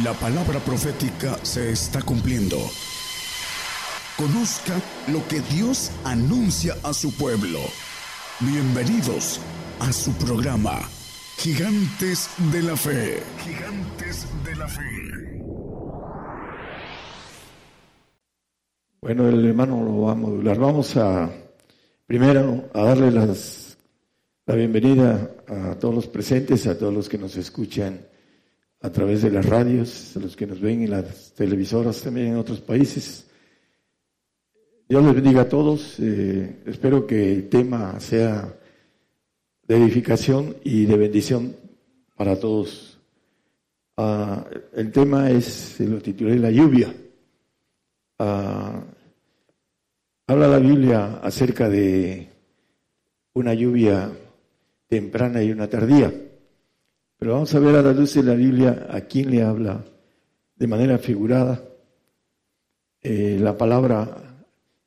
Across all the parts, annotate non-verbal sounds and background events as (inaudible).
La palabra profética se está cumpliendo. Conozca lo que Dios anuncia a su pueblo. Bienvenidos a su programa, Gigantes de la Fe. Gigantes de la Fe. Bueno, el hermano lo va a modular. Vamos a primero a darle la bienvenida a todos los presentes, a todos los que nos escuchan a través de las radios, los que nos ven en las televisoras también en otros países. Dios les bendiga a todos. Eh, espero que el tema sea de edificación y de bendición para todos. Ah, el tema es, lo titulé La lluvia. Ah, habla la Biblia acerca de una lluvia temprana y una tardía. Pero vamos a ver a la luz de la Biblia a quién le habla de manera figurada eh, la palabra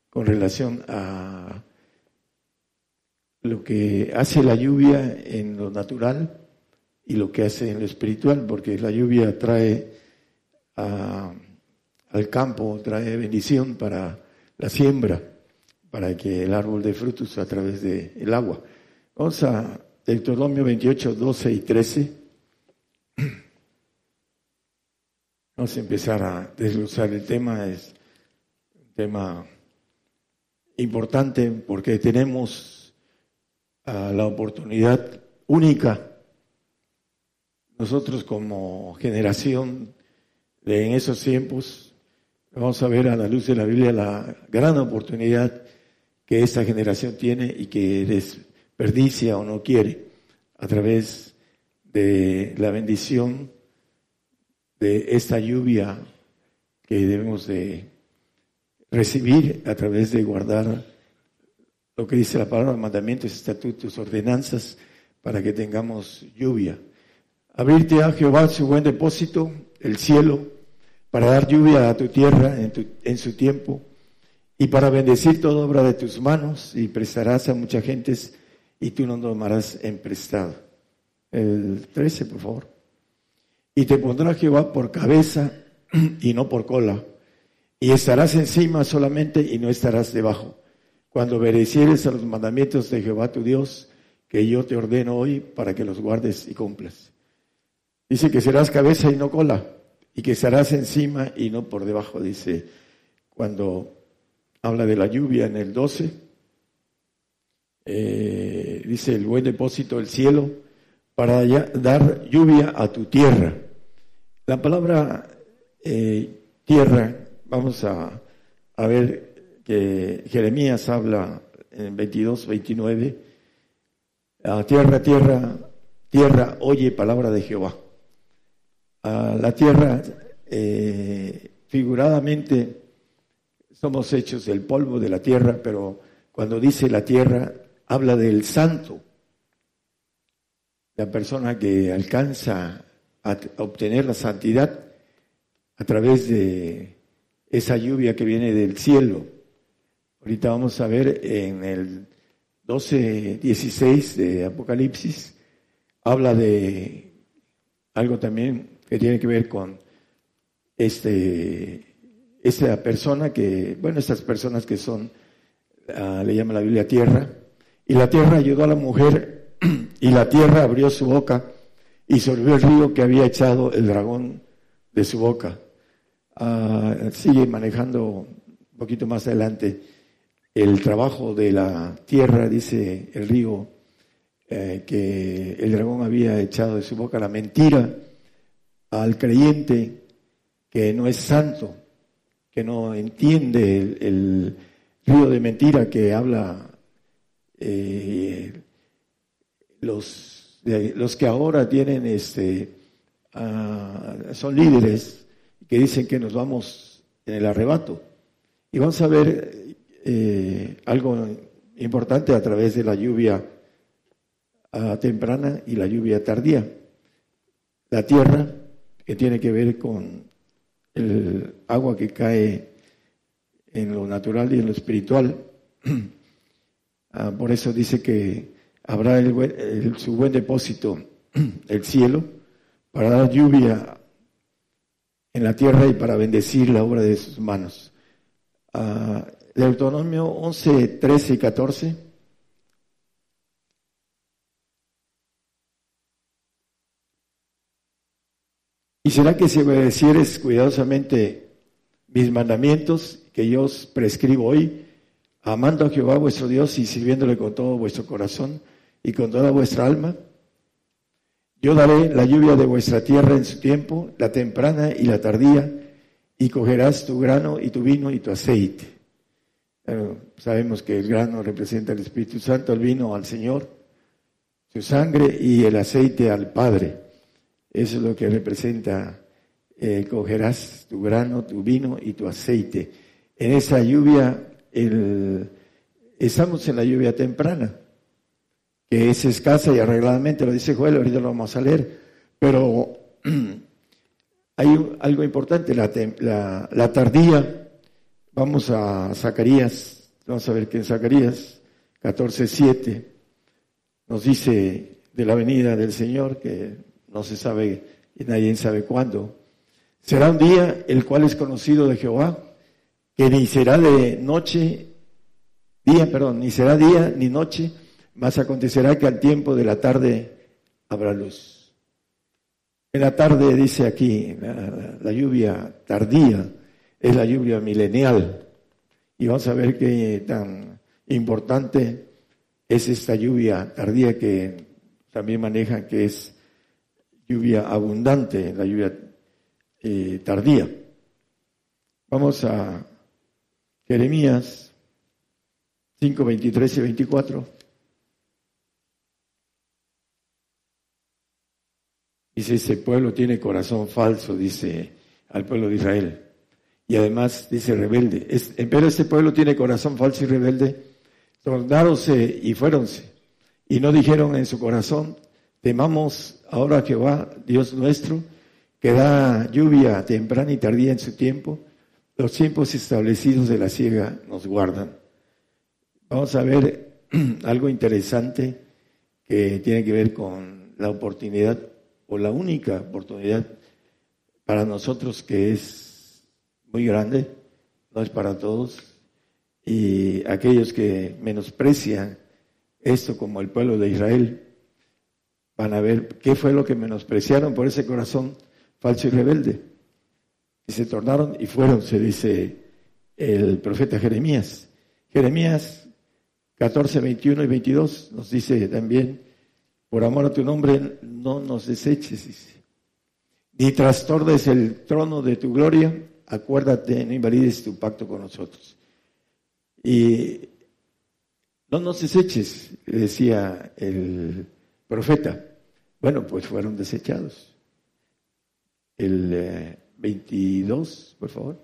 con relación a lo que hace la lluvia en lo natural y lo que hace en lo espiritual, porque la lluvia trae al campo, trae bendición para la siembra, para que el árbol dé frutos a través del agua. Vamos a Deuteronomio 28, 12 y 13. Empezar a desglosar el tema, es un tema importante porque tenemos ah, la oportunidad única, nosotros como generación de en esos tiempos, vamos a ver a la luz de la Biblia la gran oportunidad que esta generación tiene y que desperdicia o no quiere a través de la bendición de esta lluvia que debemos de recibir a través de guardar lo que dice la palabra, mandamientos, estatutos, ordenanzas, para que tengamos lluvia. Abrirte a Jehová su buen depósito, el cielo, para dar lluvia a tu tierra en, en su tiempo, y para bendecir toda obra de tus manos, y prestarás a muchas gentes, y tú no tomarás en prestado. El 13, por favor. Y te pondrá Jehová por cabeza y no por cola. Y estarás encima solamente y no estarás debajo. Cuando obedecieres a los mandamientos de Jehová tu Dios, que yo te ordeno hoy para que los guardes y cumplas. Dice que serás cabeza y no cola, y que estarás encima y no por debajo, dice cuando habla de la lluvia en el 12. Eh, dice el buen depósito del cielo para dar lluvia a tu tierra la palabra eh, tierra, vamos a, ver que Jeremías habla en 22, 29, tierra, tierra, tierra, oye palabra de Jehová. la tierra, eh, figuradamente, somos hechos del polvo de la tierra, pero cuando dice la tierra, habla del santo, la persona que alcanza a obtener la santidad a través de esa lluvia que viene del cielo. Ahorita vamos a ver en el 12, 16 de Apocalipsis, habla de algo también que tiene que ver con este, esta persona que, bueno, estas personas que son, ah, le llama la Biblia tierra, y la tierra ayudó a la mujer (clears throat) y la tierra abrió su boca y sorbió el río que había echado el dragón de su boca. Ah, sigue manejando un poquito más adelante el trabajo de la tierra, dice el río, eh, que el dragón había echado de su boca la mentira al creyente que no es santo, que no entiende el, río de mentira que habla eh, los los que ahora tienen este, ah, son líderes que dicen que nos vamos en el arrebato. Y vamos a ver eh, algo importante a través de la lluvia ah, temprana y la lluvia tardía. La tierra, que tiene que ver con el agua que cae en lo natural y en lo espiritual. (clears throat) Ah, por eso dice que habrá el, su buen depósito, (clears throat) el cielo, para dar lluvia en la tierra y para bendecir la obra de sus manos. Uh, Deuteronomio 11, 13 y 14. Y será que si obedecieres cuidadosamente mis mandamientos que yo os prescribo hoy, amando a Jehová vuestro Dios y sirviéndole con todo vuestro corazón y con toda vuestra alma, yo daré la lluvia de vuestra tierra en su tiempo, la temprana y la tardía, y cogerás tu grano y tu vino y tu aceite. sabemos que el grano representa al Espíritu Santo, el vino al Señor, su sangre y el aceite al Padre. Eso es lo que representa, eh, cogerás tu grano, tu vino y tu aceite. En esa lluvia, estamos en la lluvia temprana, que es escasa y arregladamente, lo dice Joel, ahorita lo vamos a leer, pero (clears throat) hay algo importante, la, la, tardía, vamos a Zacarías, vamos a ver que en Zacarías 14.7 nos dice de la venida del Señor que no se sabe y nadie sabe cuándo. Será un día el cual es conocido de Jehová, que ni será de noche, día, perdón, ni será día ni noche, mas acontecerá que al tiempo de la tarde habrá luz. En la tarde, dice aquí, la, lluvia tardía es la lluvia milenial. Y vamos a ver qué tan importante es esta lluvia tardía que también manejan, que es lluvia abundante, la lluvia eh, tardía. Vamos a Jeremías 5, 23 y 24. Dice, ese pueblo tiene corazón falso, dice al pueblo de Israel. Y además dice rebelde. Pero este pueblo tiene corazón falso y rebelde. Tornáronse y fuéronse. Y no dijeron en su corazón, temamos ahora Jehová, Dios nuestro, que da lluvia temprana y tardía en su tiempo, los tiempos establecidos de la siega nos guardan. Vamos a ver (clears throat) algo interesante que tiene que ver con la oportunidad o la única oportunidad para nosotros que es muy grande, no es para todos, y aquellos que menosprecian esto como el pueblo de Israel, van a ver qué fue lo que menospreciaron por ese corazón falso y rebelde. Y se tornaron y fueron, se dice el profeta Jeremías. Jeremías 14, 21 y 22 nos dice también, por amor a tu nombre no nos deseches. Ni trastordes el trono de tu gloria, acuérdate, no invalides tu pacto con nosotros. Y no nos deseches, decía el profeta. Bueno, pues fueron desechados. El 22, eh, por favor.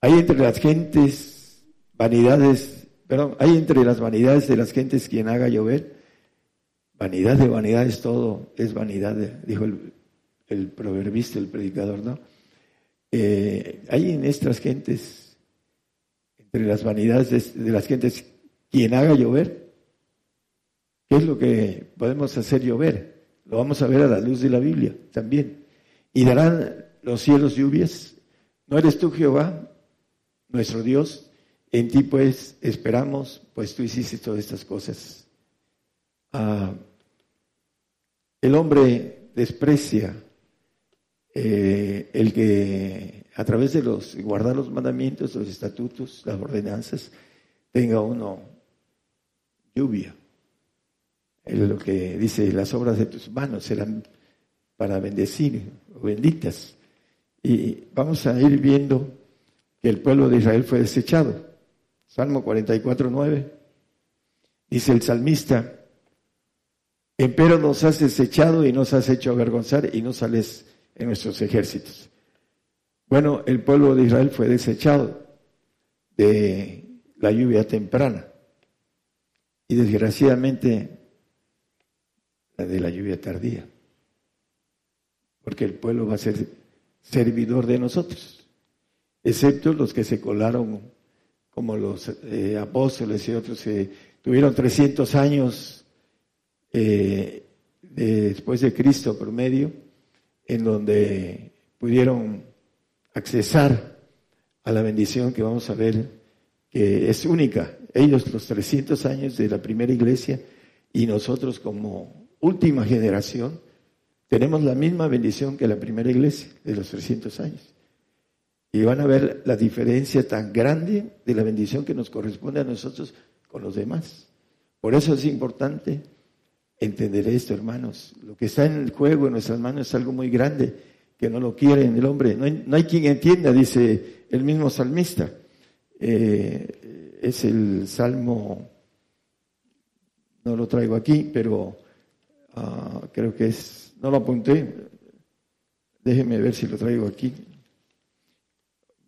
Hay entre las gentes vanidades, perdón, hay entre las vanidades de las gentes quien haga llover. Vanidad de vanidades, todo es vanidad, dijo el, el proverbista, el predicador, ¿no? Eh, hay en estas gentes, entre las vanidades de las gentes, quien haga llover. ¿Qué es lo que podemos hacer llover? Lo vamos a ver a la luz de la Biblia también. Y darán los cielos lluvias. ¿No eres tú Jehová, nuestro Dios? En ti pues esperamos, pues tú hiciste todas estas cosas. Ah, el hombre desprecia eh, el que a través de los guardar los mandamientos, los estatutos, las ordenanzas, tenga uno lluvia lo que dice, las obras de tus manos serán para bendecir o benditas. Y vamos a ir viendo que el pueblo de Israel fue desechado. Salmo 44, 9. Dice el salmista, empero nos has desechado y nos has hecho avergonzar y no sales en nuestros ejércitos. Bueno, el pueblo de Israel fue desechado de la lluvia temprana. Y desgraciadamente de la lluvia tardía. Porque el pueblo va a ser servidor de nosotros, excepto los que se colaron como los eh, apóstoles y otros que tuvieron 300 años eh, después de Cristo promedio, en donde pudieron accesar a la bendición que vamos a ver, que es única. Ellos los 300 años de la primera iglesia y nosotros como última generación tenemos la misma bendición que la primera iglesia de los 300 años. Y van a ver la diferencia tan grande de la bendición que nos corresponde a nosotros con los demás. Por eso es importante entender esto, hermanos. Lo que está en el juego en nuestras manos es algo muy grande, que no lo quiere el hombre. No hay, quien entienda, dice el mismo salmista. Eh, es el Salmo, no lo traigo aquí, pero ah, creo que es, no lo apunté. Déjeme ver si lo traigo aquí.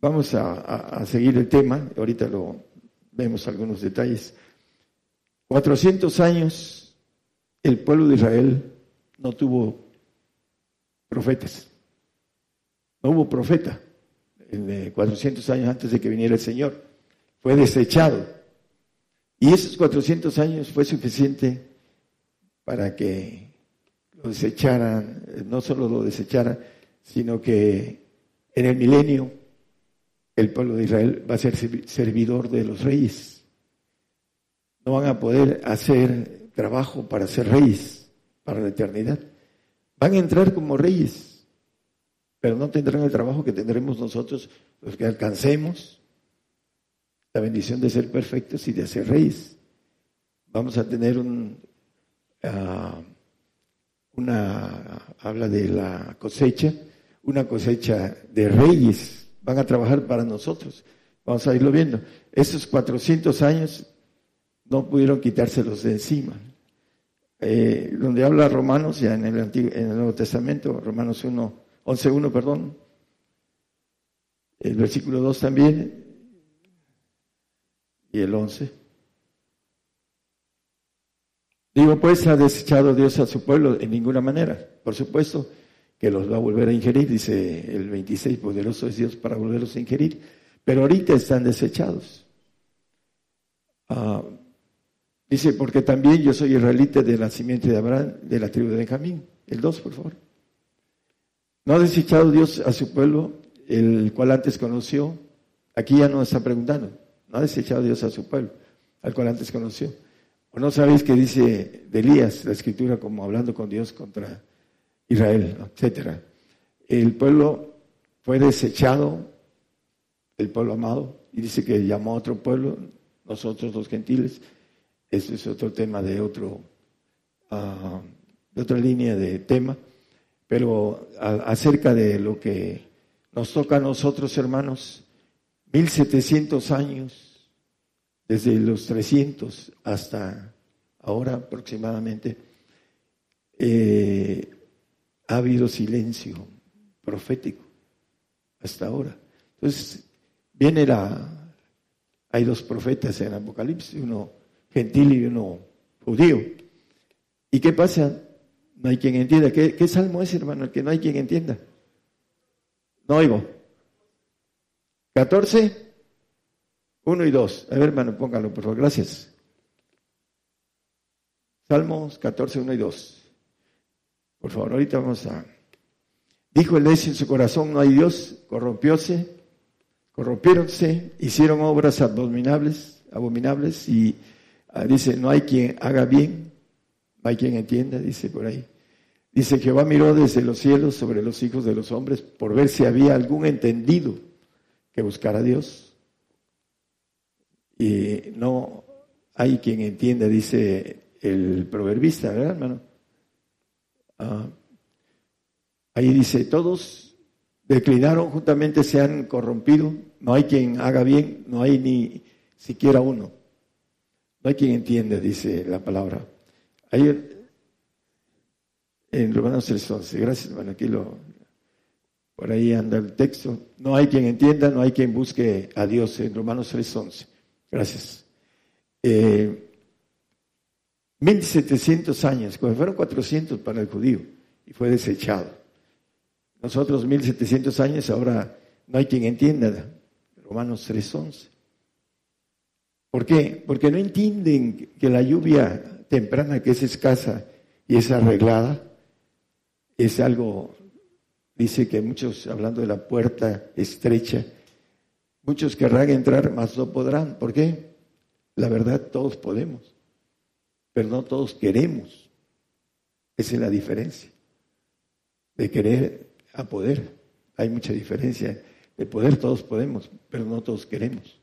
Vamos a, seguir el tema, ahorita lo vemos algunos detalles. 400 años el pueblo de Israel no tuvo profetas. No hubo profeta en 400 años antes de que viniera el Señor. Fue desechado. Y esos 400 años fue suficiente para que lo desecharan, no solo lo desecharan, sino que en el milenio el pueblo de Israel va a ser servidor de los reyes. No van a poder hacer trabajo para ser reyes para la eternidad. Van a entrar como reyes, pero no tendrán el trabajo que tendremos nosotros los que alcancemos la bendición de ser perfectos y de ser reyes. Vamos a tener un, ah, una, habla de la cosecha, una cosecha de reyes van a trabajar para nosotros. Vamos a irlo viendo. Esos 400 años no pudieron quitárselos de encima. Eh, donde habla Romanos, ya en el, Antiguo, en el Nuevo Testamento, Romanos 1, 11.1, perdón, el versículo 2 también, y el 11. Digo, pues ha desechado Dios a su pueblo en ninguna manera. Por supuesto, que los va a volver a ingerir, dice el 26, poderoso es Dios para volverlos a ingerir, pero ahorita están desechados. Ah, dice, porque también yo soy israelita de la simiente de Abraham, de la tribu de Benjamín. El 2, por favor. ¿No ha desechado Dios a su pueblo, el cual antes conoció? Aquí ya no está preguntando. ¿No ha desechado Dios a su pueblo, al cual antes conoció? ¿O no sabéis que dice de Elías, la escritura, como hablando con Dios contra Israel, etcétera. El pueblo fue desechado, el pueblo amado, y dice que llamó a otro pueblo, nosotros los gentiles. Eso es otro tema de otro, ah, de otra línea de tema. Pero acerca de lo que nos toca a nosotros, hermanos, 1700 años, desde los 300 hasta ahora aproximadamente, eh, ha habido silencio profético hasta ahora. Entonces, viene la... Hay dos profetas en Apocalipsis, uno gentil y uno judío. ¿Y qué pasa? No hay quien entienda. ¿Qué, salmo es, hermano? El que no hay quien entienda. No oigo. 14, 1 y 2. A ver, hermano, póngalo, por favor. Gracias. Salmos 14, 1 y 2. Por favor, ahorita vamos a... Dijo el necio en su corazón, no hay Dios, corrompióse, corrompiéronse, hicieron obras abominables, abominables y dice, no hay quien haga bien, no hay quien entienda, dice por ahí. Dice, Jehová miró desde los cielos sobre los hijos de los hombres por ver si había algún entendido que buscara a Dios. Y no hay quien entienda, dice el proverbista, ¿verdad, hermano? Ah, ahí dice, todos declinaron, juntamente se han corrompido, no hay quien haga bien, no hay ni siquiera uno. Hay quien entienda, dice la palabra. Ahí en Romanos 3.11, gracias, bueno, aquí lo, por ahí anda el texto. No hay quien entienda, no hay quien busque a Dios en Romanos 3.11. Gracias. Eh, 1700 años, cuando fueron 400 para el judío y fue desechado. Nosotros 1700 años, ahora no hay quien entienda. Romanos 3:11. ¿Por qué? Porque no entienden que la lluvia temprana, que es escasa y es arreglada, es algo dice que muchos, hablando de la puerta estrecha, muchos querrán entrar, mas no podrán. ¿Por qué? La verdad, todos podemos, pero no todos queremos. Esa es la diferencia. De querer a poder. Hay mucha diferencia. De poder todos podemos, pero no todos queremos.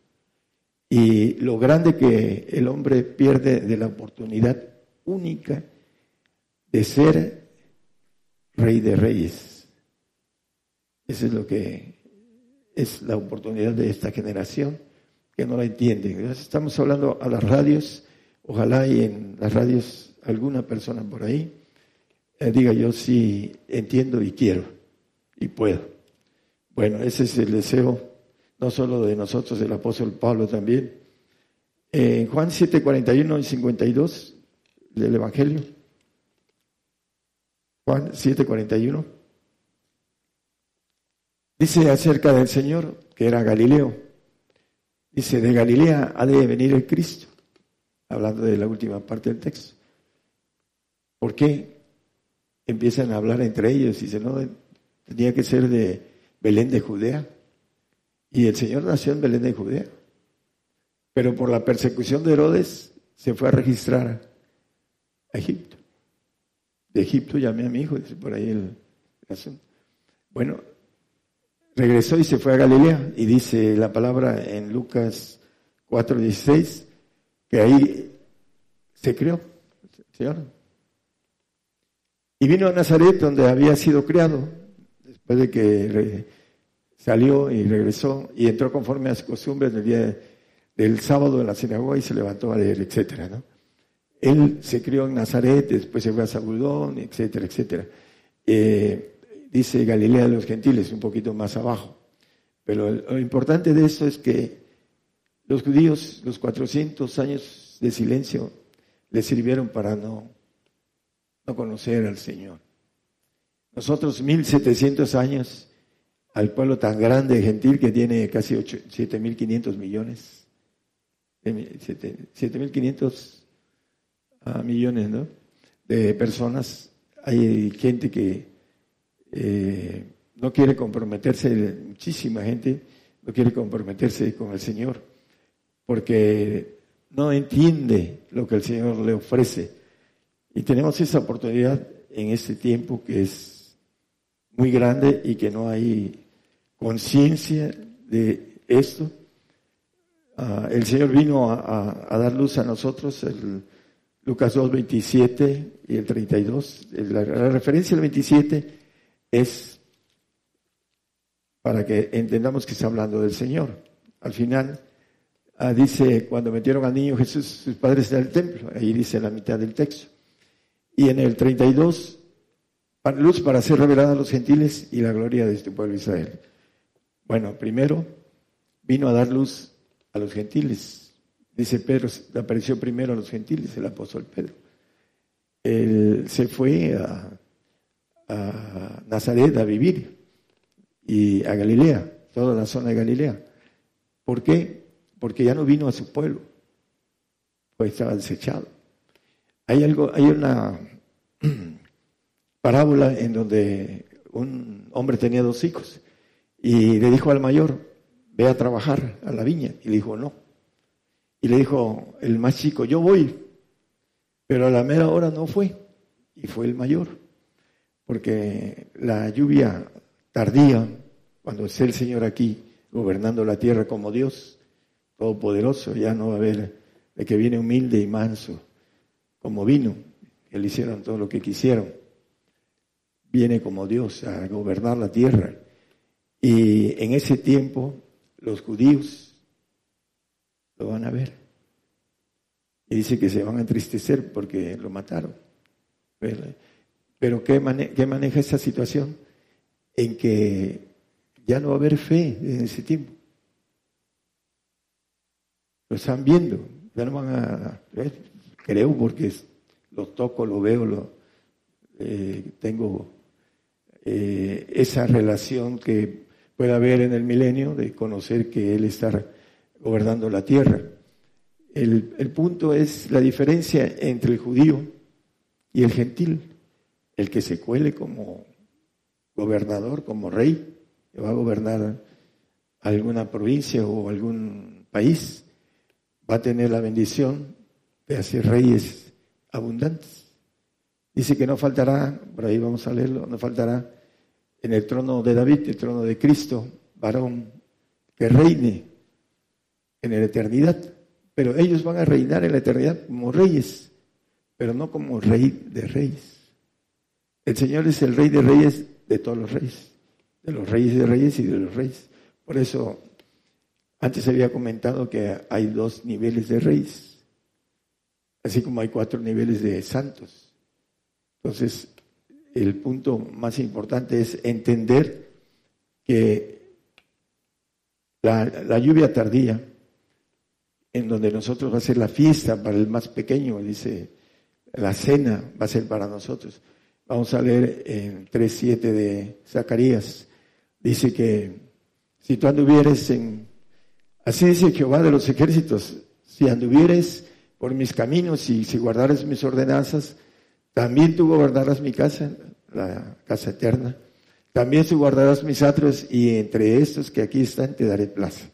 Y lo grande que el hombre pierde de la oportunidad única de ser rey de reyes. Eso es lo que es la oportunidad de esta generación que no la entiende. Estamos hablando a las radios, ojalá y en las radios alguna persona por ahí eh, diga yo sí entiendo y quiero y puedo. Bueno, ese es el deseo no solo de nosotros, del apóstol Pablo también. En Juan 7, 41 y 52 del Evangelio. Juan 7, 41. Dice acerca del Señor, que era Galileo. Dice, de Galilea ha de venir el Cristo. Hablando de la última parte del texto. ¿Por qué? Empiezan a hablar entre ellos y dicen, no, tenía que ser de Belén de Judea. Y el Señor nació en Belén de Judea. Pero por la persecución de Herodes se fue a registrar a Egipto. De Egipto llamé a mi hijo, dice por ahí el, asunto. Bueno, regresó y se fue a Galilea. Y dice la palabra en Lucas 4:16 que ahí se crió Señor. Y vino a Nazaret, donde había sido criado, después de que salió y regresó y entró conforme a sus costumbres del día del sábado en la sinagoga y se levantó a leer, etcétera, ¿no? Él se crió en Nazaret, después se fue a Zabulón, etcétera, etcétera. Eh, dice Galilea de los gentiles, un poquito más abajo. Pero lo importante de esto es que los judíos, los 400 años de silencio, les sirvieron para no, no conocer al Señor. Nosotros 1700 años al pueblo tan grande, gentil, que tiene casi 7.500 millones. 7.500 ah, millones ¿no? de personas. Hay gente que eh, no quiere comprometerse, muchísima gente no quiere comprometerse con el Señor, porque no entiende lo que el Señor le ofrece. Y tenemos esa oportunidad en este tiempo que es muy grande y que no hay conciencia de esto. Ah, el Señor vino a, dar luz a nosotros, el Lucas 2, 27 y el 32. La, la referencia al 27 es para que entendamos que está hablando del Señor. Al final ah, dice, cuando metieron al niño Jesús, sus padres en el templo, ahí dice la mitad del texto. Y en el 32, luz para ser revelada a los gentiles y la gloria de este pueblo Israel. Bueno, primero vino a dar luz a los gentiles. Dice Pedro, apareció primero a los gentiles, el apóstol Pedro. Él se fue a, Nazaret a vivir y a Galilea, toda la zona de Galilea. ¿Por qué? Porque ya no vino a su pueblo, pues estaba desechado. Hay algo, hay una (clears throat) parábola en donde un hombre tenía dos hijos y le dijo al mayor, ve a trabajar a la viña. Y le dijo, no. Y le dijo el más chico, yo voy. Pero a la mera hora no fue. Y fue el mayor. Porque la lluvia tardía, cuando esté el Señor aquí gobernando la tierra como Dios, todopoderoso, ya no va a haber de que viene humilde y manso, como vino. que hicieron todo lo que quisieron. Viene como Dios a gobernar la tierra y en ese tiempo los judíos lo van a ver. Y dice que se van a entristecer porque lo mataron. Pero, ¿qué, maneja esa situación? En que ya no va a haber fe en ese tiempo. Lo están viendo, ya no van a... Creo porque lo toco, lo veo, lo, eh, tengo eh, esa relación que puede haber en el milenio de conocer que Él está gobernando la tierra. El, el, punto es la diferencia entre el judío y el gentil, el que se cuele como gobernador, como rey, que va a gobernar alguna provincia o algún país, va a tener la bendición de hacer reyes abundantes. Dice que no faltará, por ahí vamos a leerlo, no faltará en el trono de David, el trono de Cristo, varón que reine en la eternidad. Pero ellos van a reinar en la eternidad como reyes, pero no como rey de reyes. El Señor es el rey de reyes de todos los reyes, de los reyes de reyes y de los reyes. Por eso, antes había comentado que hay dos niveles de reyes, así como hay cuatro niveles de santos. Entonces, el punto más importante es entender que la, la lluvia tardía, en donde nosotros va a ser la fiesta para el más pequeño, dice, la cena va a ser para nosotros. Vamos a leer en 3.7 de Zacarías. Dice que si tú anduvieres en, así dice Jehová de los ejércitos, si anduvieres por mis caminos y si guardares mis ordenanzas, también tú guardarás mi casa, la casa eterna. También tú guardarás mis atrios y entre estos que aquí están te daré plaza.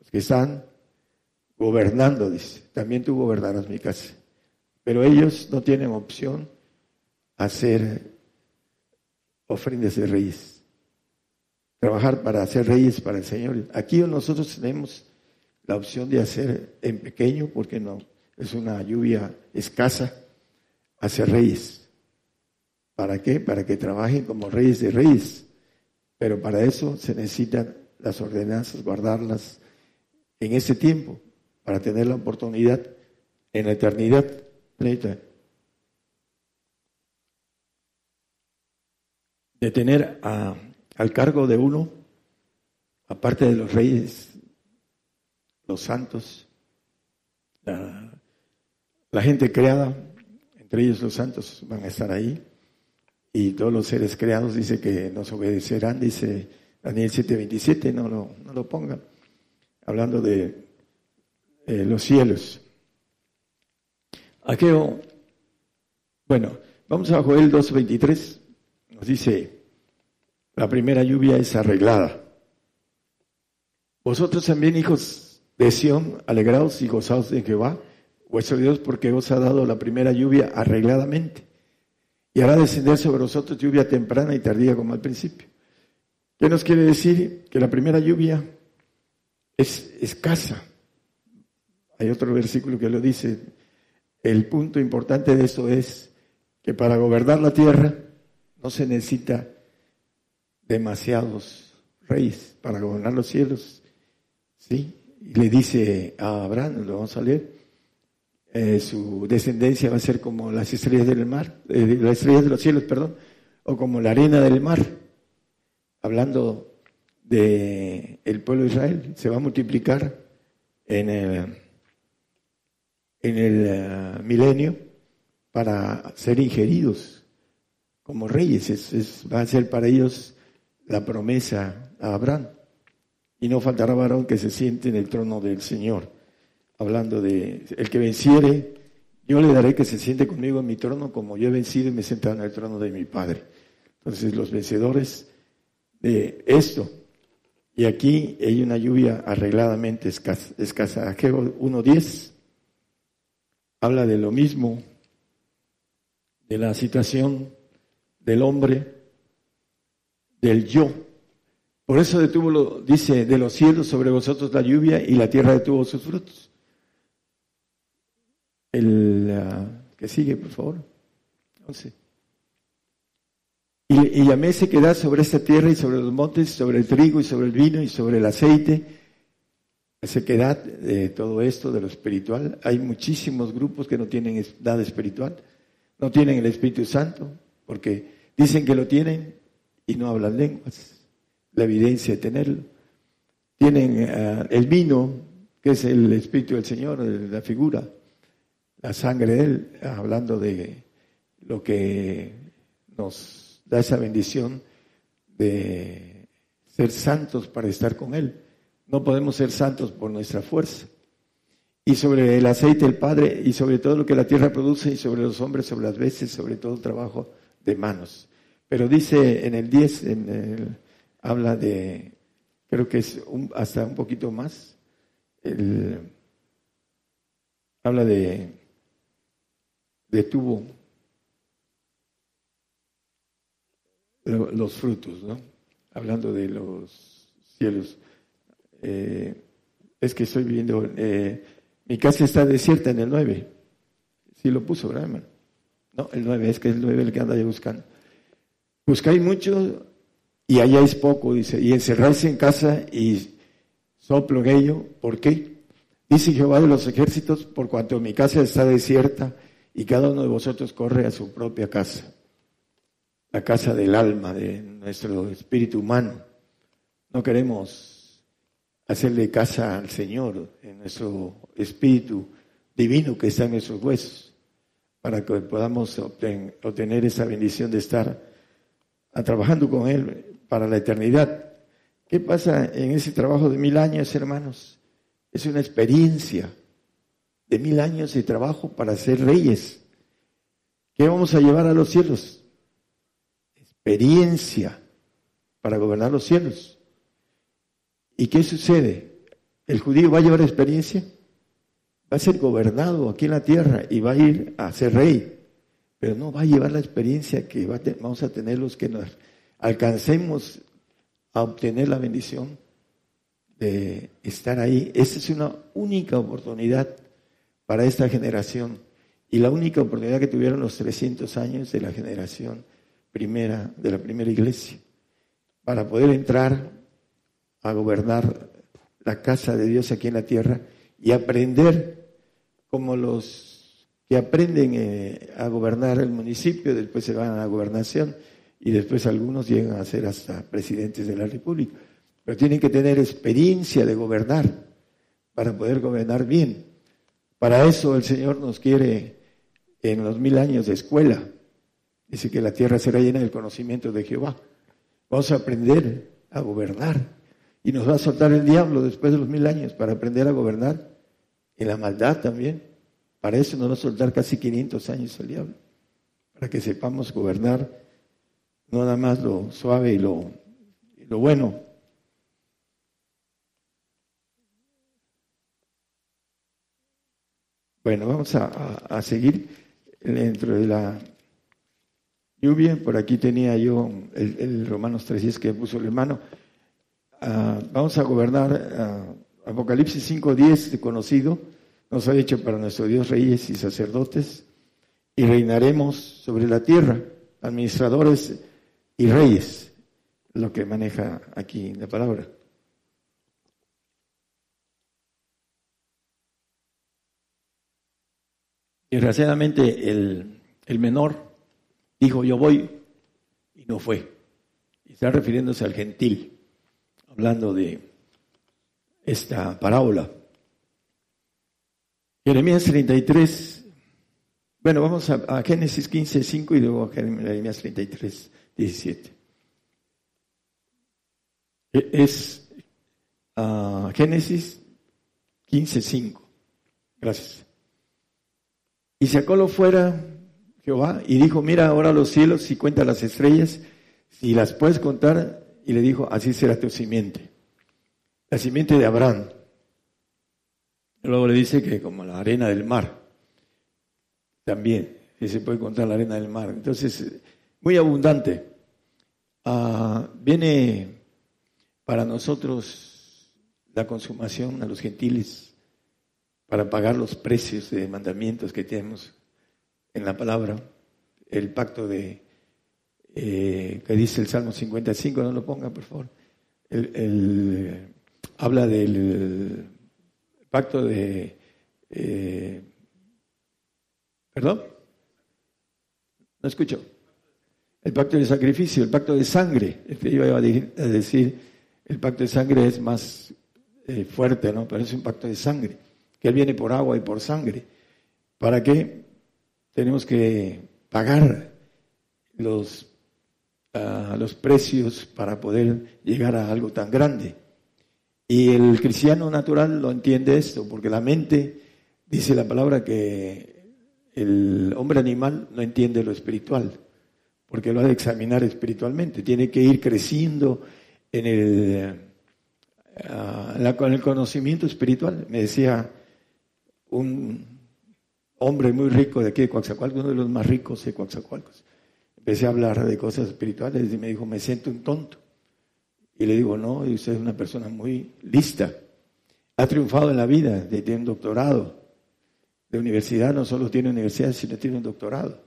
Los que están gobernando, dice, también tú gobernarás mi casa. Pero ellos no tienen opción a hacer ofrendas de reyes. Trabajar para hacer reyes para el Señor. Aquí nosotros tenemos la opción de hacer en pequeño, porque no, es una lluvia escasa, hacer reyes. ¿Para qué? Para que trabajen como reyes de reyes. Pero para eso se necesitan las ordenanzas, guardarlas en ese tiempo para tener la oportunidad en la eternidad de tener al cargo de uno, aparte de los reyes, los santos, la gente creada, entre ellos los santos van a estar ahí, y todos los seres creados dice que nos obedecerán, dice Daniel 7:27, no lo, no lo pongan, hablando de eh, los cielos. Aquello, bueno, vamos a Joel 2.23, nos dice, la primera lluvia es arreglada. Vosotros también, hijos de Sión, alegraos y gozaos de Jehová, vuestro Dios, porque os ha dado la primera lluvia arregladamente. Y hará descender sobre vosotros lluvia temprana y tardía como al principio. ¿Qué nos quiere decir? Que la primera lluvia es escasa, hay otro versículo que lo dice. El punto importante de eso es que para gobernar la tierra no se necesita demasiados reyes para gobernar los cielos. ¿Sí? Y le dice a Abraham, lo vamos a leer, eh, su descendencia va a ser como las estrellas del mar, eh, las estrellas de los cielos, perdón, o como la arena del mar, hablando de el pueblo de Israel, se va a multiplicar en el en el eh, milenio para ser ingeridos como reyes. Es, va a ser para ellos la promesa a Abraham. Y no faltará varón que se siente en el trono del Señor. Hablando de el que venciere, yo le daré que se siente conmigo en mi trono como yo he vencido y me he sentado en el trono de mi Padre. Entonces los vencedores de esto. Y aquí hay una lluvia arregladamente escasa. escasa. 1.10 habla de lo mismo, de la situación del hombre, del yo. Por eso detuvo, dice, de los cielos sobre vosotros la lluvia y la tierra detuvo sus frutos. El ah, que sigue, por favor. Y, y llamé sequedad sobre esta tierra y sobre los montes, sobre el trigo y sobre el vino y sobre el aceite la sequedad de todo esto, de lo espiritual. Hay muchísimos grupos que no tienen nada espiritual, no tienen el Espíritu Santo, porque dicen que lo tienen y no hablan lenguas. La evidencia de tenerlo. Tienen eh, el vino, que es el Espíritu del Señor, la figura, la sangre de Él, hablando de lo que nos da esa bendición de ser santos para estar con Él. No podemos ser santos por nuestra fuerza. Y sobre el aceite el Padre, y sobre todo lo que la tierra produce, y sobre los hombres, sobre las veces, sobre todo el trabajo de manos. Pero dice en el 10, en el, habla de, creo que es hasta un poquito más, habla de, de tuvo los frutos, ¿no? Hablando de los cielos. Eh, es que estoy viendo, eh, mi casa está desierta en el 9. Sí lo puso, ¿verdad? No, el 9, es que es el 9 el que anda ahí buscando. Buscáis mucho y halláis poco, dice, y encerráis en casa y soplo en ello. ¿Por qué? Dice Jehová de los ejércitos, por cuanto mi casa está desierta y cada uno de vosotros corre a su propia casa la casa del alma, de nuestro espíritu humano. No queremos hacerle casa al Señor en nuestro espíritu divino que está en nuestros huesos, para que podamos obtener esa bendición de estar trabajando con Él para la eternidad. ¿Qué pasa en ese trabajo de mil años, hermanos? Es una experiencia de mil años de trabajo para ser reyes. ¿Qué vamos a llevar a los cielos? experiencia para gobernar los cielos. ¿Y qué sucede? ¿El judío va a llevar experiencia? Va a ser gobernado aquí en la tierra y va a ir a ser rey, pero no va a llevar la experiencia que vamos a tener los que nos alcancemos a obtener la bendición de estar ahí. Esa es una única oportunidad para esta generación y la única oportunidad que tuvieron los 300 años de la generación primera, de la primera iglesia, para poder entrar a gobernar la casa de Dios aquí en la tierra y aprender como los que aprenden eh, a gobernar el municipio, después se van a la gobernación y después algunos llegan a ser hasta presidentes de la República. Pero tienen que tener experiencia de gobernar para poder gobernar bien. Para eso el Señor nos quiere en los mil años de escuela, Dice que la tierra será llena del conocimiento de Jehová. Vamos a aprender a gobernar. Y nos va a soltar el diablo después de los mil años para aprender a gobernar. En la maldad también. Para eso nos va a soltar casi 500 años el diablo. Para que sepamos gobernar no nada más lo suave y lo, lo bueno. Bueno, vamos a, seguir dentro de la lluvia. Por aquí tenía yo el, Romanos 3, que puso el hermano. Ah, vamos a gobernar ah, Apocalipsis 5.10, conocido. Nos ha dicho para nuestro Dios reyes y sacerdotes. Y reinaremos sobre la tierra, administradores y reyes. Lo que maneja aquí la palabra. Desgraciadamente el, el menor dijo yo voy y no fue. Y está refiriéndose al gentil, hablando de esta parábola. Jeremías 33, bueno, vamos a, Génesis 15, 5 y luego a Jeremías 33, 17. E, es uh, Génesis 15, 5. Gracias. Y sacólo fuera Jehová y dijo, mira ahora los cielos y cuenta las estrellas, si las puedes contar, y le dijo, así será tu simiente. La simiente de Abraham. Luego le dice que como la arena del mar, también, si se puede contar la arena del mar. Entonces, muy abundante. Ah, viene para nosotros la consumación a los gentiles para pagar los precios de mandamientos que tenemos en la palabra, el pacto de eh, que dice el Salmo 55, no lo ponga por favor. El, habla del pacto de eh, perdón no escucho. El pacto de sacrificio el pacto de sangre. Este iba a decir el pacto de sangre es más eh, fuerte no pero es un pacto de sangre que él viene por agua y por sangre para qué tenemos que pagar los, ah, los precios para poder llegar a algo tan grande. Y el cristiano natural lo entiende esto, porque la mente dice la palabra que el hombre animal no entiende lo espiritual, porque lo ha de examinar espiritualmente. Tiene que ir creciendo en el, ah, el conocimiento espiritual. Me decía un hombre muy rico de aquí de Coaxacualcos, uno de los más ricos de Coaxacualcos. Empecé a hablar de cosas espirituales y me dijo, me siento un tonto. Y le digo, no, usted es una persona muy lista. Ha triunfado en la vida, tiene un doctorado de universidad, no solo tiene universidad, sino tiene un doctorado.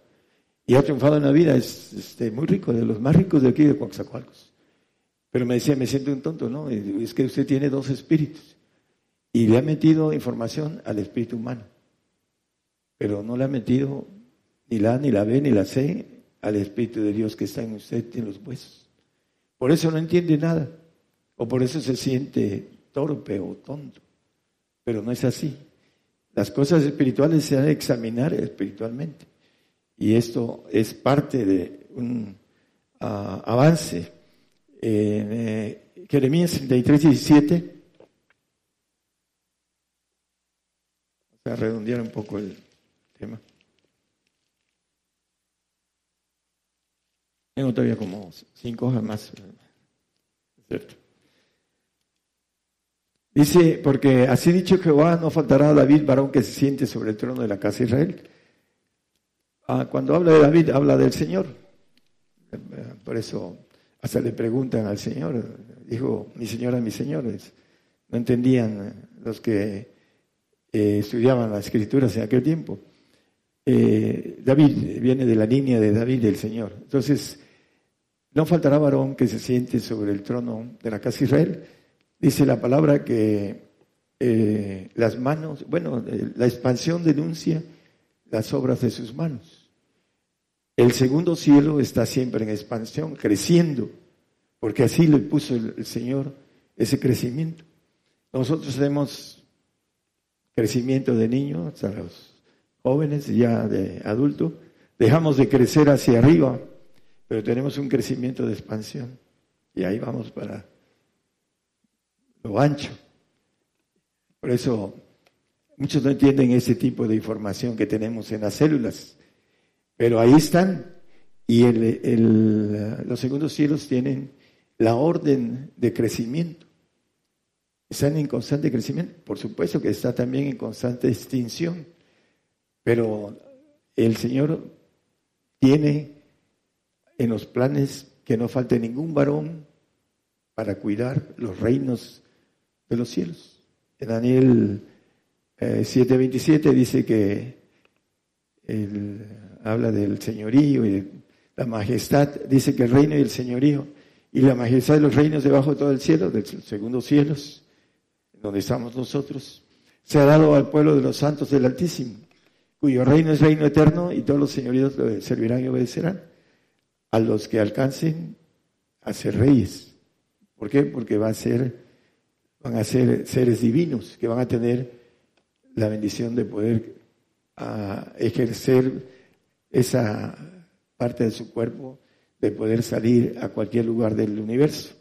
Y ha triunfado en la vida, es este, muy rico, de los más ricos de aquí de Coaxacualcos. Pero me decía, me siento un tonto, ¿no? Es que usted tiene dos espíritus. Y le ha metido información al espíritu humano. Pero no le ha metido ni la A, ni la B, ni la C al espíritu de Dios que está en usted, en los huesos. Por eso no entiende nada. O por eso se siente torpe o tonto. Pero no es así. Las cosas espirituales se han de examinar espiritualmente. Y esto es parte de un ah, avance en eh, Jeremías 33, 17. A redondear un poco el tema. Tengo todavía como cinco hojas más. ¿Cierto? Dice, porque así dicho Jehová, no faltará a David varón que se siente sobre el trono de la casa de Israel. Ah, cuando habla de David, habla del Señor. Por eso hasta le preguntan al Señor, dijo, mi señora, mis señores. No entendían los que eh, estudiaban las escrituras en aquel tiempo. Eh, David viene de la línea de David del Señor. Entonces, no faltará varón que se siente sobre el trono de la casa de Israel. Dice la palabra que eh, las manos, bueno, la expansión denuncia las obras de sus manos. El segundo cielo está siempre en expansión, creciendo, porque así le puso el, Señor ese crecimiento. Nosotros tenemos crecimiento de niños a los jóvenes, ya de adultos, dejamos de crecer hacia arriba, pero tenemos un crecimiento de expansión. Y ahí vamos para lo ancho. Por eso muchos no entienden ese tipo de información que tenemos en las células. Pero ahí están. Y los segundos cielos tienen la orden de crecimiento. Están en constante crecimiento. Por supuesto que está también en constante extinción. Pero el Señor tiene en los planes que no falte ningún varón para cuidar los reinos de los cielos. En Daniel 7:27 eh, dice que el, habla del señorío y de la majestad, dice que el reino y el señorío y la majestad de los reinos debajo de todo el cielo, del segundo cielos, donde estamos nosotros, se ha dado al pueblo de los santos del Altísimo, cuyo reino es reino eterno y todos los señoríos servirán y obedecerán a los que alcancen a ser reyes. ¿Por qué? Porque va a ser, van a ser seres divinos que van a tener la bendición de poder a ejercer esa parte de su cuerpo de poder salir a cualquier lugar del universo.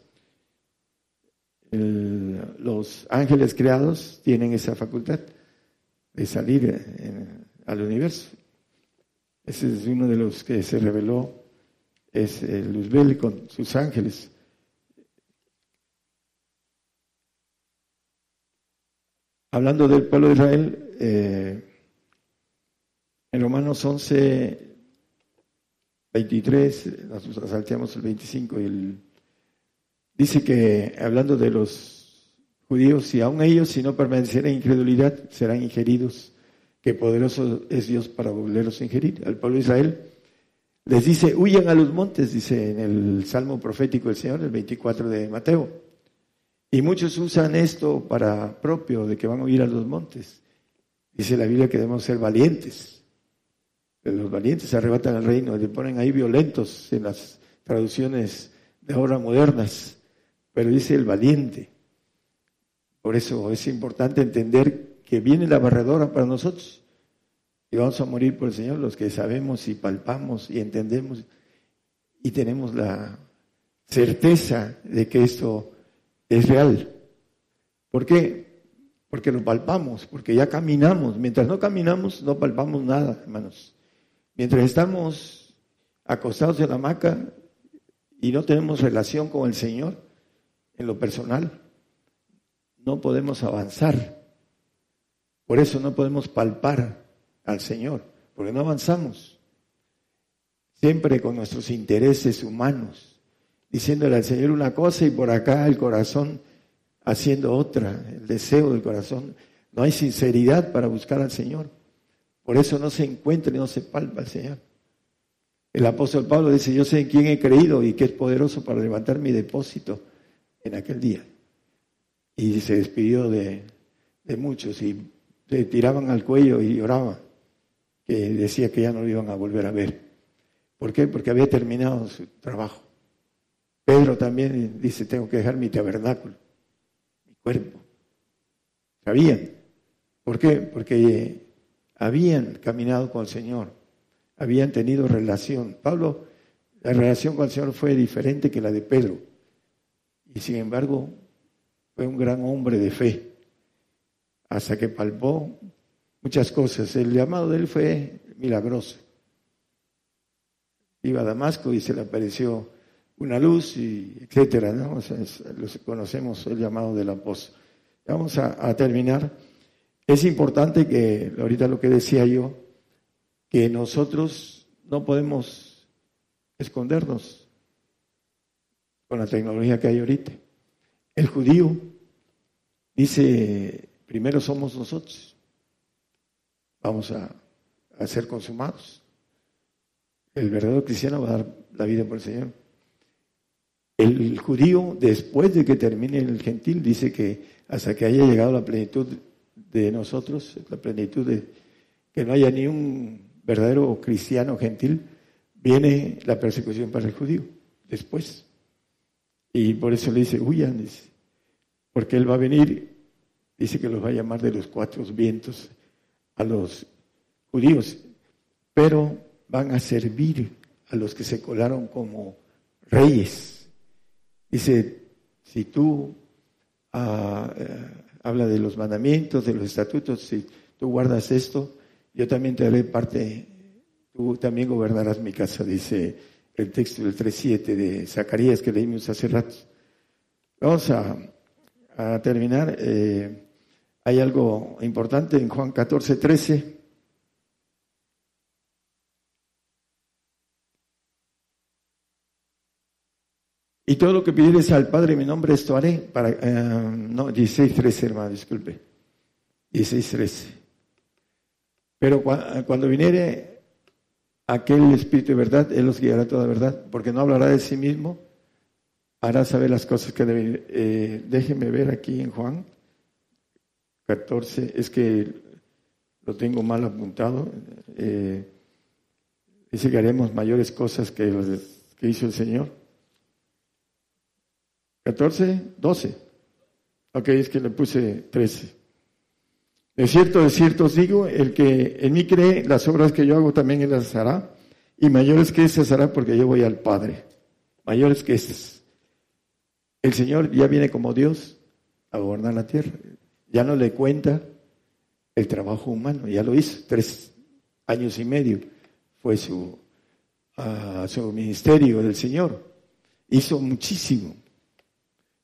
Los ángeles creados tienen esa facultad de salir al universo. Ese es uno de los que se reveló, es Luzbel con sus ángeles. Hablando del pueblo de Israel, eh, en Romanos 11, 23, nos salteamos el 25, y el, dice que hablando de los judíos, si aún ellos, si no permanecieran en incredulidad, serán ingeridos, que poderoso es Dios para volverlos a ingerir. Al pueblo de Israel les dice, huyan a los montes, dice en el Salmo profético del Señor, el 24 de Mateo. Y muchos usan esto para propio, de que van a huir a los montes. Dice la Biblia que debemos ser valientes los valientes arrebatan el reino, le ponen ahí violentos en las traducciones de ahora modernas, pero dice el valiente. Por eso es importante entender que viene la barredora para nosotros y vamos a morir por el Señor los que sabemos y palpamos y entendemos y tenemos la certeza de que esto es real. ¿Por qué? Porque lo palpamos, porque ya caminamos. Mientras no caminamos, no palpamos nada, hermanos. Mientras estamos acostados en la hamaca y no tenemos relación con el Señor en lo personal, no podemos avanzar. Por eso no podemos palpar al Señor, porque no avanzamos. Siempre con nuestros intereses humanos, diciéndole al Señor una cosa y por acá el corazón haciendo otra, el deseo del corazón. No hay sinceridad para buscar al Señor. Por eso no se encuentra y no se palpa al Señor. El apóstol Pablo dice, yo sé en quién he creído y que es poderoso para levantar mi depósito en aquel día. Y se despidió de, muchos y le tiraban al cuello y lloraba, que decía que ya no lo iban a volver a ver. ¿Por qué? Porque había terminado su trabajo. Pedro también dice, tengo que dejar mi tabernáculo, mi cuerpo. Sabían. ¿Por qué? Porque habían caminado con el Señor, habían tenido relación. Pablo, la relación con el Señor fue diferente que la de Pedro. Y sin embargo, fue un gran hombre de fe hasta que palpó muchas cosas. El llamado de él fue milagroso. Iba a Damasco y se le apareció una luz y etcétera, ¿no? conocemos el llamado del apóstol. Vamos a, terminar. Es importante que, ahorita lo que decía yo, que nosotros no podemos escondernos con la tecnología que hay ahorita. El judío dice primero somos nosotros. Vamos a, ser consumados. El verdadero cristiano va a dar la vida por el Señor. El judío, después de que termine el gentil, dice que hasta que haya llegado la plenitud de nosotros, la plenitud de que no haya ni un verdadero cristiano gentil, viene la persecución para el judío después. Y por eso le dice, huyan, porque él va a venir dice que los va a llamar de los cuatro vientos a los judíos, pero van a servir a los que se colaron como reyes. Dice, si tú ah, eh, habla de los mandamientos, de los estatutos, si tú guardas esto, yo también te haré parte, tú también gobernarás mi casa, dice el texto del 3.7 de Zacarías que leímos hace rato. Vamos a, a terminar. Eh, hay algo importante en Juan 14, 13. Y todo lo que pidieres al Padre en mi nombre, esto haré. Para, eh, no, 16, 13, hermano, disculpe. 16, 13. Pero cuando viniere aquel Espíritu de verdad, Él los guiará toda verdad, porque no hablará de sí mismo, hará saber las cosas que deben. Eh, déjeme ver aquí en Juan 14, es que lo tengo mal apuntado. Eh, dice que haremos mayores cosas que las que hizo el Señor. 14, 12. Ok, es que le puse 13. De cierto, de cierto os digo, el que en mí cree, las obras que yo hago también él las hará, y mayores que esas hará porque yo voy al Padre. Mayores que esas. El Señor ya viene como Dios a gobernar la tierra. Ya no le cuenta el trabajo humano, ya lo hizo, tres años y medio fue su, ah, su ministerio del Señor. Hizo muchísimo,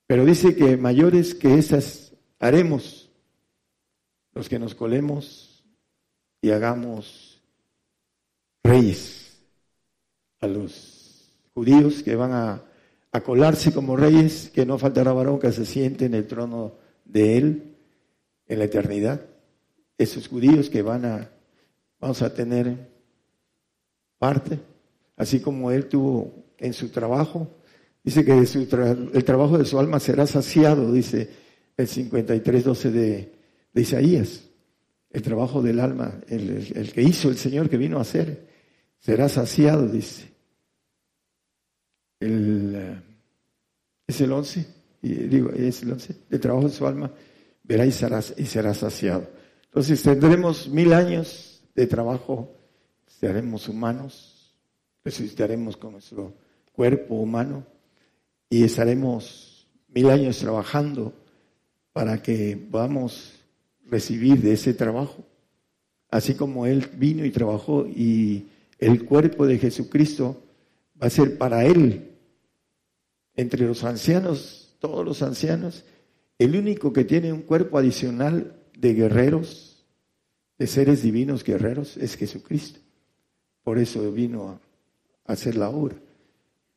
pero dice que mayores que esas haremos los que nos colemos y hagamos reyes a los judíos que van a, a colarse como reyes, que no faltará varón que se siente en el trono de él en la eternidad. Esos judíos que van a, vamos a tener parte, así como él tuvo en su trabajo. Dice que el trabajo de su alma será saciado, dice el 53.12 de, de Isaías. El trabajo del alma, el, que hizo el Señor, que vino a hacer, será saciado, dice. El, es el 11, y digo, es el 11, el trabajo de su alma verá y será, saciado. Entonces tendremos mil años de trabajo, seremos humanos, resucitaremos con nuestro cuerpo humano y estaremos mil años trabajando para que podamos recibir de ese trabajo, así como Él vino y trabajó y el cuerpo de Jesucristo va a ser para Él. Entre los ancianos, todos los ancianos, el único que tiene un cuerpo adicional de guerreros, de seres divinos guerreros, es Jesucristo. Por eso vino a hacer la obra,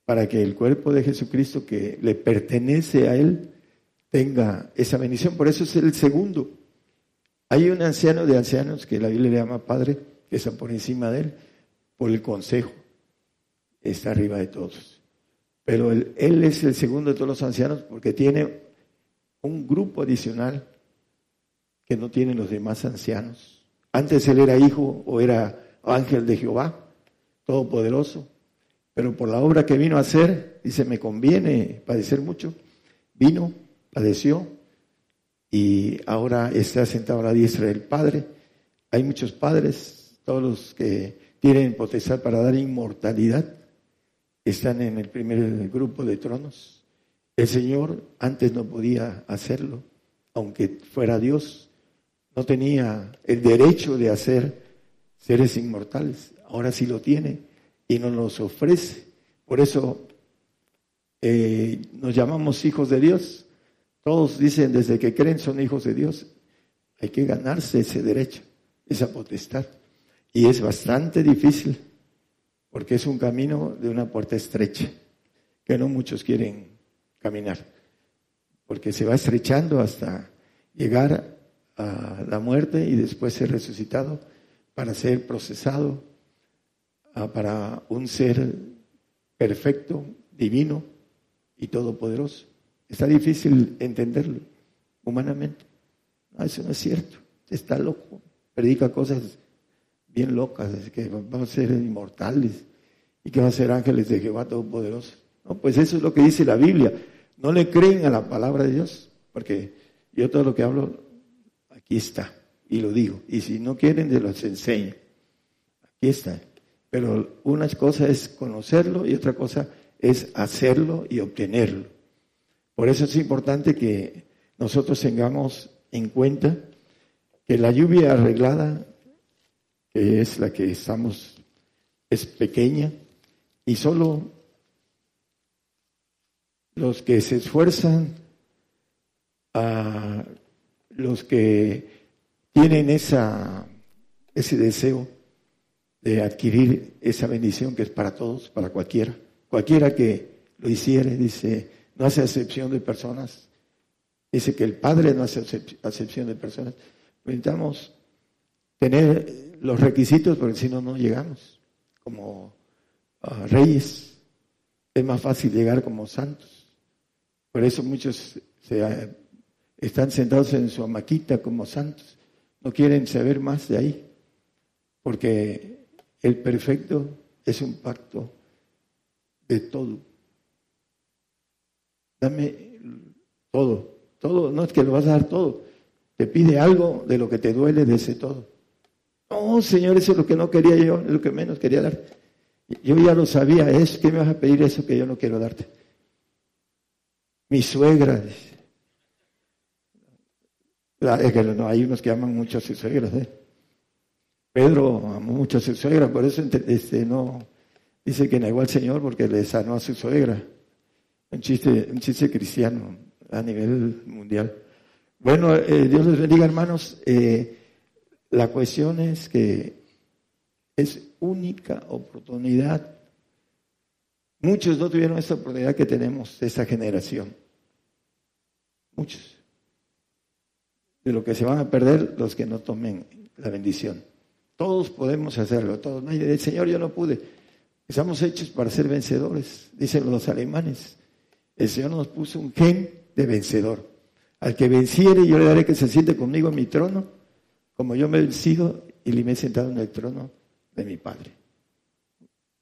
para que el cuerpo de Jesucristo que le pertenece a Él tenga esa bendición. Por eso es el segundo. Hay un anciano de ancianos que la Biblia le llama Padre, que está por encima de Él, por el consejo. Está arriba de todos. Pero él, es el segundo de todos los ancianos porque tiene un grupo adicional que no tienen los demás ancianos. Antes él era hijo o era ángel de Jehová, todopoderoso, pero por la obra que vino a hacer, dice, me conviene padecer mucho, vino, padeció y ahora está sentado a la diestra del Padre. Hay muchos padres, todos los que tienen potestad para dar inmortalidad, están en el primer grupo de tronos. El Señor antes no podía hacerlo, aunque fuera Dios, no tenía el derecho de hacer seres inmortales. Ahora sí lo tiene y nos los ofrece. Por eso eh, nos llamamos hijos de Dios. Todos dicen desde que creen son hijos de Dios. Hay que ganarse ese derecho, esa potestad. Y es bastante difícil porque es un camino de una puerta estrecha que no muchos quieren caminar, porque se va estrechando hasta llegar a la muerte y después ser resucitado para ser procesado para un ser perfecto, divino y todopoderoso. Está difícil entenderlo humanamente. No, eso no es cierto. Está loco. Predica cosas bien locas, que vamos a ser inmortales y que vamos a ser ángeles de Jehová Todopoderoso. No, pues eso es lo que dice la Biblia. No le creen a la palabra de Dios, porque yo todo lo que hablo, aquí está, y lo digo. Y si no quieren, se los enseño. Aquí está. Pero una cosa es conocerlo y otra cosa es hacerlo y obtenerlo. Por eso es importante que nosotros tengamos en cuenta que la lluvia arreglada, que es la que estamos, es pequeña y solo los que se esfuerzan, a los que tienen esa, ese deseo de adquirir esa bendición que es para todos, para cualquiera. Cualquiera que lo hiciere, dice, no hace acepción de personas. Dice que el Padre no hace acepción de personas. Necesitamos tener los requisitos porque si no, no llegamos como ah, reyes. Es más fácil llegar como santos. Por eso muchos se, están sentados en su amaquita como santos. No quieren saber más de ahí. Porque el perfecto es un pacto de todo. Dame todo. Todo, no es que lo vas a dar todo. Te pide algo de lo que te duele de ese todo. No, Señor, eso es lo que no quería yo, es lo que menos quería darte. Yo ya lo sabía, es que me vas a pedir eso que yo no quiero darte. Mi suegra, es que no, hay unos que aman mucho a sus suegras, ¿eh? Pedro amó mucho a su suegra, por eso este, no dice que negó al Señor porque le sanó a su suegra. Un chiste, un chiste cristiano a nivel mundial. Bueno, eh, Dios les bendiga, hermanos. Eh, la cuestión es que es única oportunidad Muchos no tuvieron esta oportunidad que tenemos esta generación. Muchos. De lo que se van a perder los que no tomen la bendición. Todos podemos hacerlo, todos. No, el Señor, yo no pude. Estamos hechos para ser vencedores, dicen los alemanes. El Señor nos puso un gen de vencedor. Al que venciere, yo le daré que se siente conmigo en mi trono, como yo me he vencido y le me he sentado en el trono de mi Padre.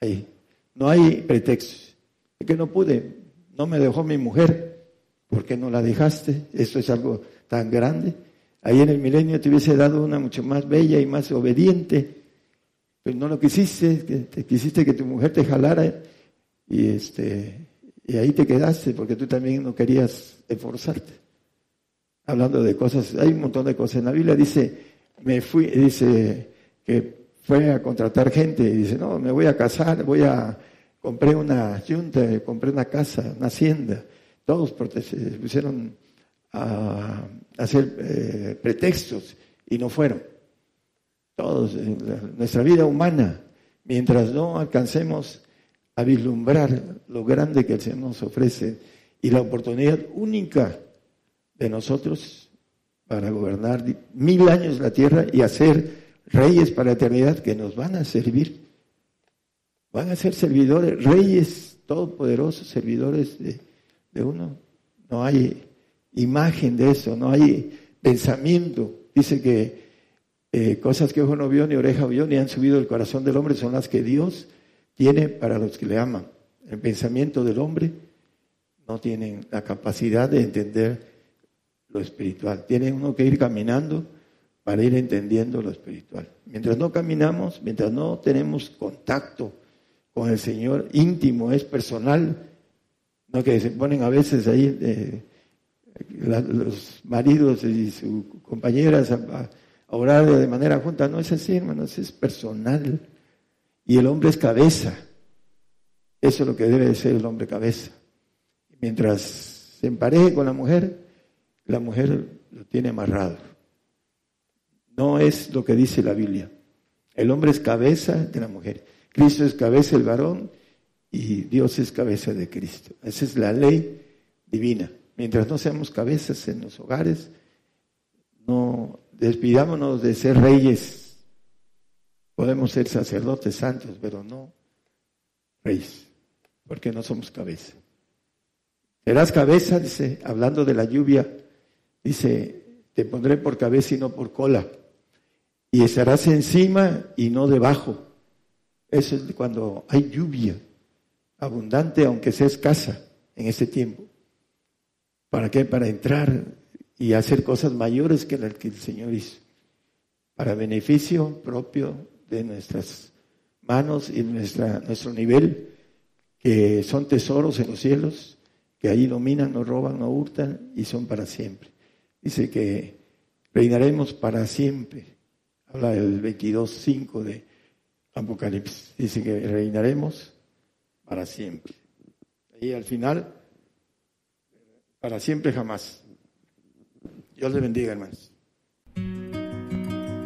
Ahí. No hay pretextos. Es que no pude, no me dejó mi mujer. ¿Por qué no la dejaste? Esto es algo tan grande. Ahí en el milenio te hubiese dado una mucho más bella y más obediente. Pero no lo quisiste, que te quisiste que tu mujer te jalara y este y ahí te quedaste porque tú también no querías esforzarte. Hablando de cosas, hay un montón de cosas. En la Biblia dice, me fui, dice que fue a contratar gente y dice, no, me voy a casar, voy a compré una yunta, compré una casa, una hacienda. Todos pusieron a hacer eh, pretextos y no fueron. Todos, nuestra vida humana, mientras no alcancemos a vislumbrar lo grande que el Señor nos ofrece y la oportunidad única de nosotros para gobernar mil años la tierra y hacer reyes para la eternidad que nos van a servir. Van a ser servidores, reyes todopoderosos, servidores de, uno. No hay imagen de eso, no hay pensamiento. Dice que eh, cosas que ojo no vio, ni oreja vio, ni han subido el corazón del hombre son las que Dios tiene para los que le aman. El pensamiento del hombre no tiene la capacidad de entender lo espiritual. Tiene uno que ir caminando para ir entendiendo lo espiritual. Mientras no caminamos, mientras no tenemos contacto con el Señor íntimo, es personal, no que se ponen a veces ahí eh, los maridos y sus compañeras a, orar de manera junta, no es así, hermanos, es personal. Y el hombre es cabeza. Eso es lo que debe de ser el hombre cabeza. Mientras se empareje con la mujer, la mujer lo tiene amarrado. No es lo que dice la Biblia. El hombre es cabeza de la mujer. Cristo es cabeza del varón y Dios es cabeza de Cristo. Esa es la ley divina. Mientras no seamos cabezas en los hogares, no despidámonos de ser reyes. Podemos ser sacerdotes santos, pero no reyes, porque no somos cabeza. Serás cabeza, dice, hablando de la lluvia, dice, te pondré por cabeza y no por cola, y estarás encima y no debajo. Eso es cuando hay lluvia abundante, aunque sea escasa en ese tiempo. ¿Para qué? Para entrar y hacer cosas mayores que las que el Señor hizo, para beneficio propio de nuestras manos y nuestra, nuestro nivel, que son tesoros en los cielos, que ahí dominan, no roban, no hurtan y son para siempre. Dice que reinaremos para siempre. Habla el 22.5 de Apocalipsis. Dice que reinaremos para siempre. Y al final, para siempre jamás. Dios le bendiga, hermanos.